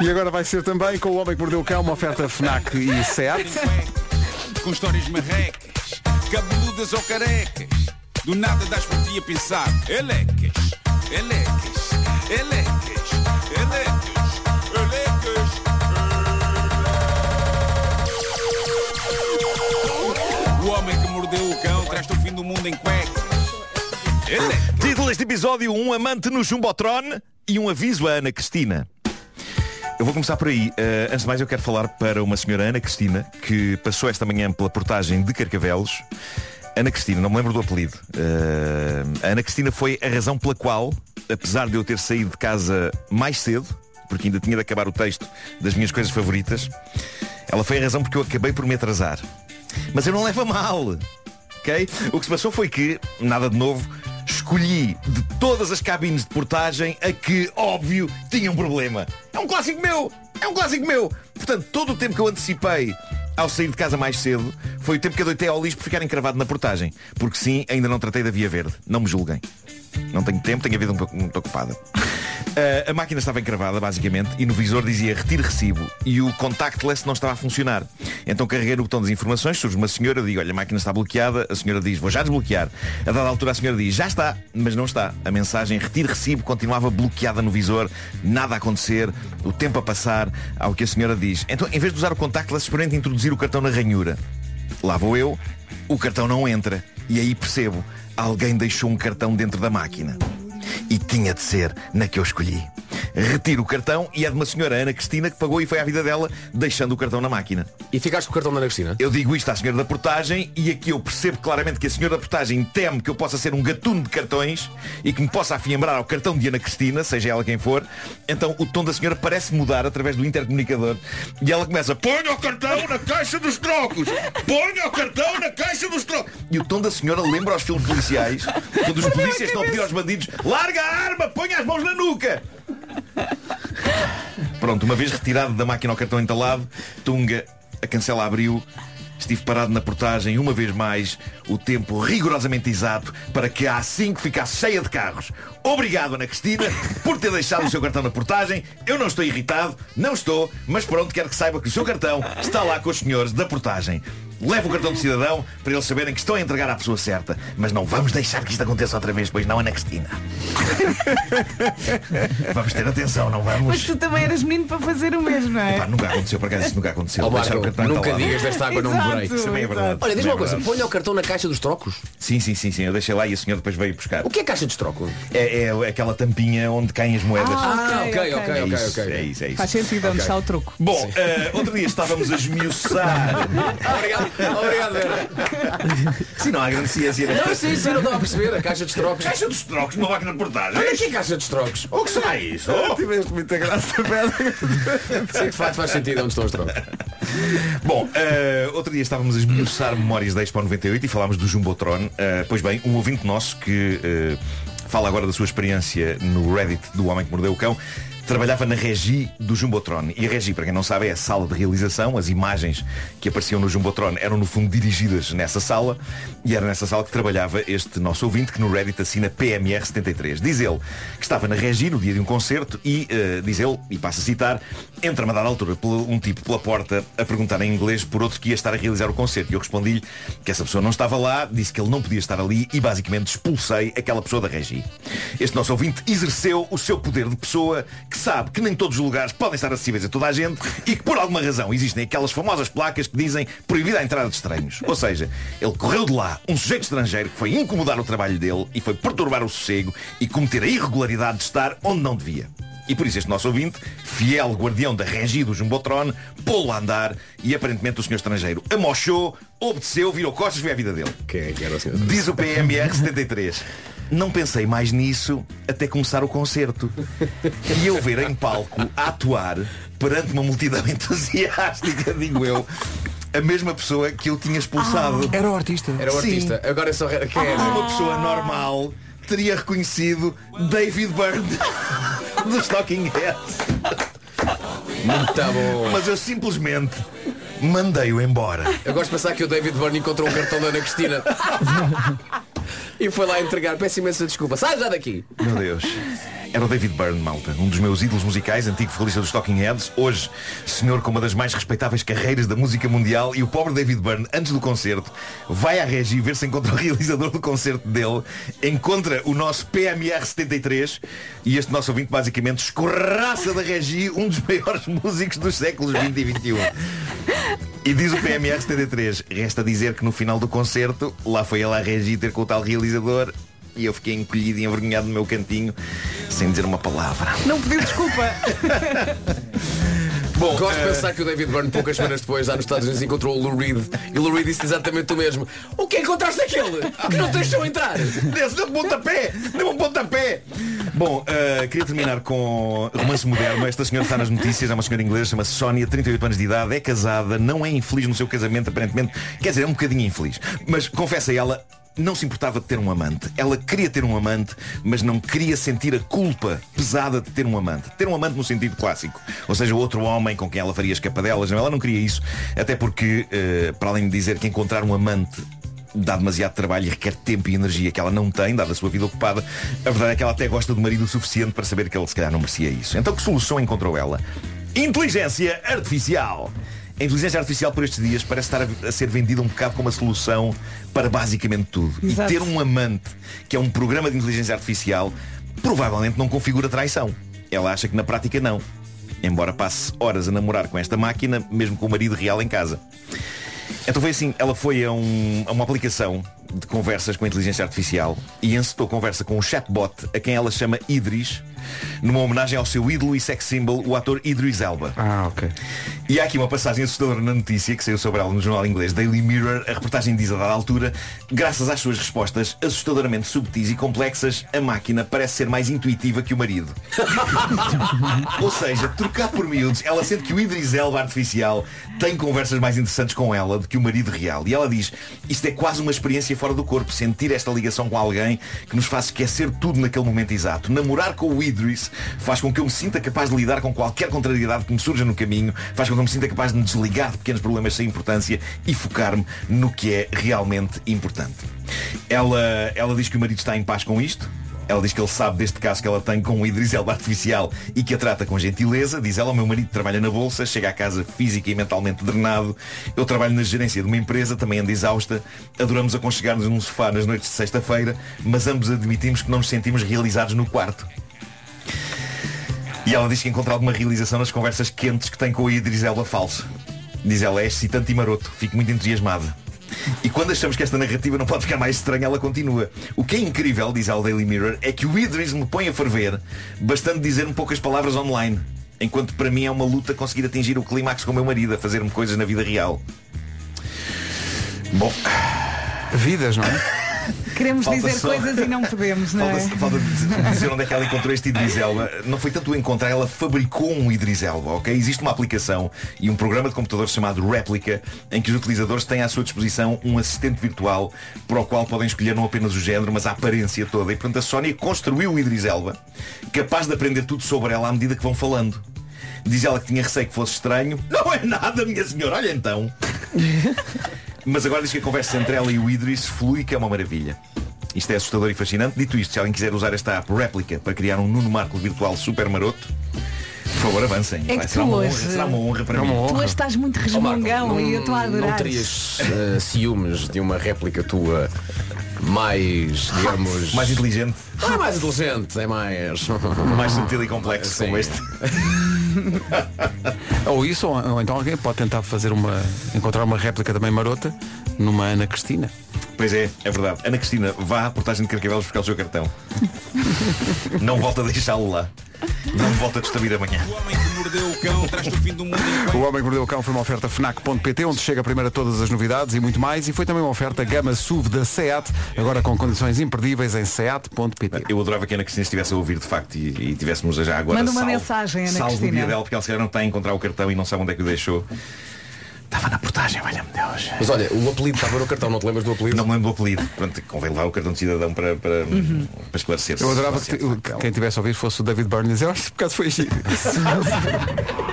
E agora vai ser também com o Homem que Mordeu o Cão, uma oferta FNAC e SEAT. Com histórias marrecas, cabeludas ou carecas. Do nada das por ti a pensar. Elecas, elecas, elecas, elecas, elecas. O homem que mordeu o cão traz-te o fim do mundo em cuecas. Elecas. Título deste episódio, um amante no Jumbotron e um aviso à Ana Cristina. Eu vou começar por aí. Uh, antes de mais eu quero falar para uma senhora Ana Cristina que passou esta manhã pela portagem de Carcavelos. Ana Cristina, não me lembro do apelido. Uh, Ana Cristina foi a razão pela qual, apesar de eu ter saído de casa mais cedo, porque ainda tinha de acabar o texto das minhas coisas favoritas, ela foi a razão porque eu acabei por me atrasar. Mas eu não levo a mal. ok? O que se passou foi que, nada de novo, escolhi de todas as cabines de portagem a que, óbvio, tinha um problema. É um clássico meu! É um clássico meu! Portanto, todo o tempo que eu antecipei ao sair de casa mais cedo foi o tempo que eu deitei ao lixo por ficar encravado na portagem. Porque sim, ainda não tratei da Via Verde. Não me julguem. Não tenho tempo, tenho a vida um pouco- muito ocupada. Uh, a máquina estava encravada, basicamente, e no visor dizia retire recibo. E o contactless não estava a funcionar. Então carreguei no botão das informações, surge uma senhora, digo, olha, a máquina está bloqueada. A senhora diz, vou já desbloquear. A dada altura a senhora diz, já está, mas não está. A mensagem retire recibo continuava bloqueada no visor, nada a acontecer, o tempo a passar, ao que a senhora diz. Então, em vez de usar o contactless, experimente introduzir o cartão na ranhura. Lá vou eu, o cartão não entra. E aí percebo, alguém deixou um cartão dentro da máquina. E tinha de ser na que eu escolhi. Retiro o cartão e é de uma senhora Ana Cristina que pagou e foi à vida dela, deixando o cartão na máquina. E ficaste com o cartão da Ana Cristina? Eu digo isto à senhora da portagem e aqui eu percebo claramente que a senhora da portagem teme que eu possa ser um gatuno de cartões e que me possa afiembrar ao cartão de Ana Cristina, seja ela quem for. Então o tom da senhora parece mudar através do intercomunicador e ela começa Ponha o cartão na caixa dos trocos! Ponha o cartão na caixa dos trocos! E o tom da senhora lembra aos filmes policiais quando os polícias estão a pedir aos bandidos Larga a arma! Ponha as mãos na nuca! Pronto, uma vez retirado da máquina ao cartão entalado, Tunga, a cancela abriu. Estive parado na portagem uma vez mais, o tempo rigorosamente exato para que a A5 ficasse cheia de carros. Obrigado, Ana Cristina, por ter deixado o seu cartão na portagem. Eu não estou irritado, não estou, mas pronto, quero que saiba que o seu cartão está lá com os senhores da portagem. Leve o cartão de cidadão para eles saberem que estão a entregar à pessoa certa. Mas não vamos deixar que isto aconteça outra vez, pois não, Ana Cristina. vamos ter atenção, não Mas vamos. tu também eras menino para fazer o mesmo, não é? Pá, nunca aconteceu, por acaso isso nunca aconteceu. Deixar Marco, o cartão nunca digas desta água não me. Isso também é verdade. Olha, Também uma é coisa, ponha o cartão na caixa dos trocos. Sim, sim, sim, sim. Eu deixei lá e a senhora depois veio buscar. O que é caixa de troco? É, é aquela tampinha onde caem as moedas. Ah, Ah, ok, ok, ok, é, ok, isso, ok. é isso, é isso. Faz sentido onde está o truco. Bom, eh, outro dia estávamos a esmiuçar. Obrigado, obrigado, Vera. Sim, não há grande ciência Não, sim, sim, não estava a perceber. A caixa de trocos. caixa dos trocos numa máquina de portagem. Olha aqui a caixa de trocos. O que será isso? Oh. Tiveste muita graça, Pedro. Sim, de facto faz sentido onde estão os trocos. Bom, eh, outro dia estávamos a esmiuçar memórias da Expo 98 e falámos do Jumbotron. Eh, pois bem, um ouvinte nosso que eh, fala agora da sua experiência no Reddit do Homem que Mordeu o Cão. Trabalhava na Regi do Jumbotron. E a Regi, para quem não sabe, é a sala de realização. As imagens que apareciam no Jumbotron eram, no fundo, dirigidas nessa sala. E era nessa sala que trabalhava este nosso ouvinte, que no Reddit assina PMR73. Diz ele que estava na Regi no dia de um concerto e, eh, diz ele, e passa a citar, entra-me a dada altura um tipo pela porta a perguntar em inglês por outro que ia estar a realizar o concerto. E eu respondi-lhe que essa pessoa não estava lá, disse que ele não podia estar ali e basicamente expulsei aquela pessoa da Regi. Este nosso ouvinte exerceu o seu poder de pessoa que sabe que nem todos os lugares podem estar acessíveis a toda a gente e que por alguma razão existem aquelas famosas placas que dizem proibida a entrada de estranhos. Ou seja, ele correu de lá um sujeito estrangeiro que foi incomodar o trabalho dele e foi perturbar o sossego e cometer a irregularidade de estar onde não devia. E por isso este nosso ouvinte, fiel guardião da regi do Jumbotron, pô-lo a andar e aparentemente o senhor estrangeiro amochou, obedeceu, virou costas e foi à vida dele. É que? Diz o PMR 73. Não pensei mais nisso até começar o concerto. E eu ver em palco a atuar perante uma multidão entusiástica, digo eu, a mesma pessoa que eu tinha expulsado. Era o artista. Era o Sim. artista. Agora é só. Quem era? Uma pessoa normal teria reconhecido David Byrne dos Talking Heads. Muito bom. Mas eu simplesmente mandei-o embora. Eu gosto de pensar que o David Byrne encontrou um cartão da Ana Cristina. E foi lá entregar. Peço imensa desculpa. Sai já daqui. Meu Deus. era o David Byrne, malta. Um dos meus ídolos musicais, antigo vocalista dos Talking Heads. Hoje, senhor com uma das mais respeitáveis carreiras da música mundial. E o pobre David Byrne, antes do concerto, vai à regi ver se encontra o realizador do concerto dele. Encontra o nosso PMR 73. E este nosso ouvinte, basicamente, escorraça da regi um dos maiores músicos dos séculos 20 e 21. E diz o PMR 73, resta dizer que no final do concerto, lá foi ele à regi ter com o tal realizador e eu fiquei encolhido e envergonhado no meu cantinho, sem dizer uma palavra. Não pediu desculpa. Bom, Gosto de eh, pensar que o David Byrne, poucas semanas depois, lá nos Estados Unidos, encontrou o Lou Reed. E o Lou Reed disse exatamente o mesmo. O que encontraste aquele? Que não te deixou entrar? Desce um pontapé! Deu um pontapé! Bom, eh, queria terminar com romance moderno. Esta senhora está nas notícias, é uma senhora inglesa, chama-se Sónia, 38 anos de idade, é casada, não é infeliz no seu casamento, aparentemente. Quer dizer, é um bocadinho infeliz. Mas confessa ela, não se importava de ter um amante. Ela queria ter um amante, mas não queria sentir a culpa pesada de ter um amante. Ter um amante no sentido clássico. Ou seja, outro homem com quem ela faria escapadelas. Ela não queria isso. Até porque, eh, para além de dizer que encontrar um amante dá demasiado trabalho e requer tempo e energia que ela não tem, dada a sua vida ocupada, a verdade é que ela até gosta do marido o suficiente para saber que ele se calhar não merecia isso. Então que solução encontrou ela? Inteligência artificial. A inteligência artificial por estes dias parece estar a, a ser vendida um bocado como a solução para basicamente tudo. Exato. E ter um amante, que é um programa de inteligência artificial, provavelmente não configura traição. Ela acha que na prática não. Embora passe horas a namorar com esta máquina, mesmo com o marido real em casa. Então foi assim, ela foi a, um- a uma aplicação de conversas com inteligência artificial e encetou conversa com um chatbot a quem ela chama Idris, numa homenagem ao seu ídolo e sex symbol, o ator Idris Elba. Ah, ok. E há aqui uma passagem assustadora na notícia que saiu sobre ela no jornal inglês Daily Mirror. A reportagem diz a dada altura, graças às suas respostas assustadoramente subtis e complexas, a máquina parece ser mais intuitiva que o marido. Ou seja, trocar por miúdos, ela sente que o Idris Elba artificial tem conversas mais interessantes com ela do que o marido real. E ela diz, isto é quase uma experiência fora do corpo, sentir esta ligação com alguém que nos faz esquecer tudo naquele momento exato. Namorar com o Idris faz com que eu me sinta capaz de lidar com qualquer contrariedade que me surja no caminho, faz com que eu me sinta capaz de me desligar de pequenos problemas sem importância e focar-me no que é realmente importante. Ela, ela diz que o marido está em paz com isto, ela diz que ele sabe deste caso que ela tem com o Idris Elba artificial e que a trata com gentileza. Diz ela, o meu marido trabalha na bolsa, chega à casa física e mentalmente drenado. Eu trabalho na gerência de uma empresa, também ando exausta. Adoramos aconchegar-nos num sofá nas noites de sexta-feira, mas ambos admitimos que não nos sentimos realizados no quarto. E ela diz que encontra alguma realização nas conversas quentes que tem com o Idris Elba falso. Diz ela, é excitante e maroto, fico muito entusiasmada. E quando achamos que esta narrativa não pode ficar mais estranha, ela continua. O que é incrível, diz ao Daily Mirror, é que o Idris me põe a ferver, bastante dizer-me poucas palavras online. Enquanto para mim é uma luta conseguir atingir o clímax com o meu marido, a fazer-me coisas na vida real. Bom, Vidas, não é? Queremos Falta dizer só- coisas e não podemos, não é? falta, dizer onde é que ela encontrou este Idris Elba. Não foi tanto o encontrar, ela fabricou um Idris Elba, ok? Existe uma aplicação e um programa de computador chamado Replica, em que os utilizadores têm à sua disposição um assistente virtual para o qual podem escolher não apenas o género, mas a aparência toda. E portanto a Sónia construiu o Idris Elba, capaz de aprender tudo sobre ela à medida que vão falando. Diz ela que tinha receio que fosse estranho. Não é nada, minha senhora, olha então. Mas agora diz que a conversa entre ela e o Idris flui, que é uma maravilha. Isto é assustador e fascinante. Dito isto, se alguém quiser usar esta app réplica para criar um Nuno Marco virtual super maroto, por favor avancem. É Vai, será, uma honra, hoje- será uma honra para É uma mim. honra. Tu hoje estás muito Ó, Marco, resmungão e eu estou a adorar. Não terias eh, ciúmes de uma réplica tua mais, digamos. Mais inteligente, Não é mais inteligente, é mais. mais sutil e complexo Sim. como este. Ou isso, ou, ou então alguém pode tentar fazer uma. encontrar uma réplica também marota numa Ana Cristina. Pois é, é verdade. Ana Cristina, vá à portagem de Carcavelos buscar o seu cartão. Não volta a deixá-lo lá. Não volta a destruir amanhã. O homem que mordeu o cão traz-te o fim do mundo O Homem que Mordeu o Cão foi uma oferta FNAC.pt, onde chega primeiro a todas as novidades e muito mais. E foi também uma oferta Gama SUV da SEAT, agora com condições imperdíveis em SEAT.pt. Eu adorava que a Ana Cristina estivesse a ouvir de facto e, e tivéssemos já agora Manda uma salvo- mensagem, Ana salvo o Cristina. dia dela porque ela se calhar não está a encontrar o cartão e não sabe onde é que o deixou. Estava na portagem, valha-me Deus. Mas olha, o apelido estava no cartão, não te lembras do apelido? Não me lembro do apelido. Pronto, convém levar o cartão de cidadão para, para, para esclarecer. Eu adorava que, que quem tivesse a ouvir fosse o David Byrne e dizer, "Oh, por acaso foi giro.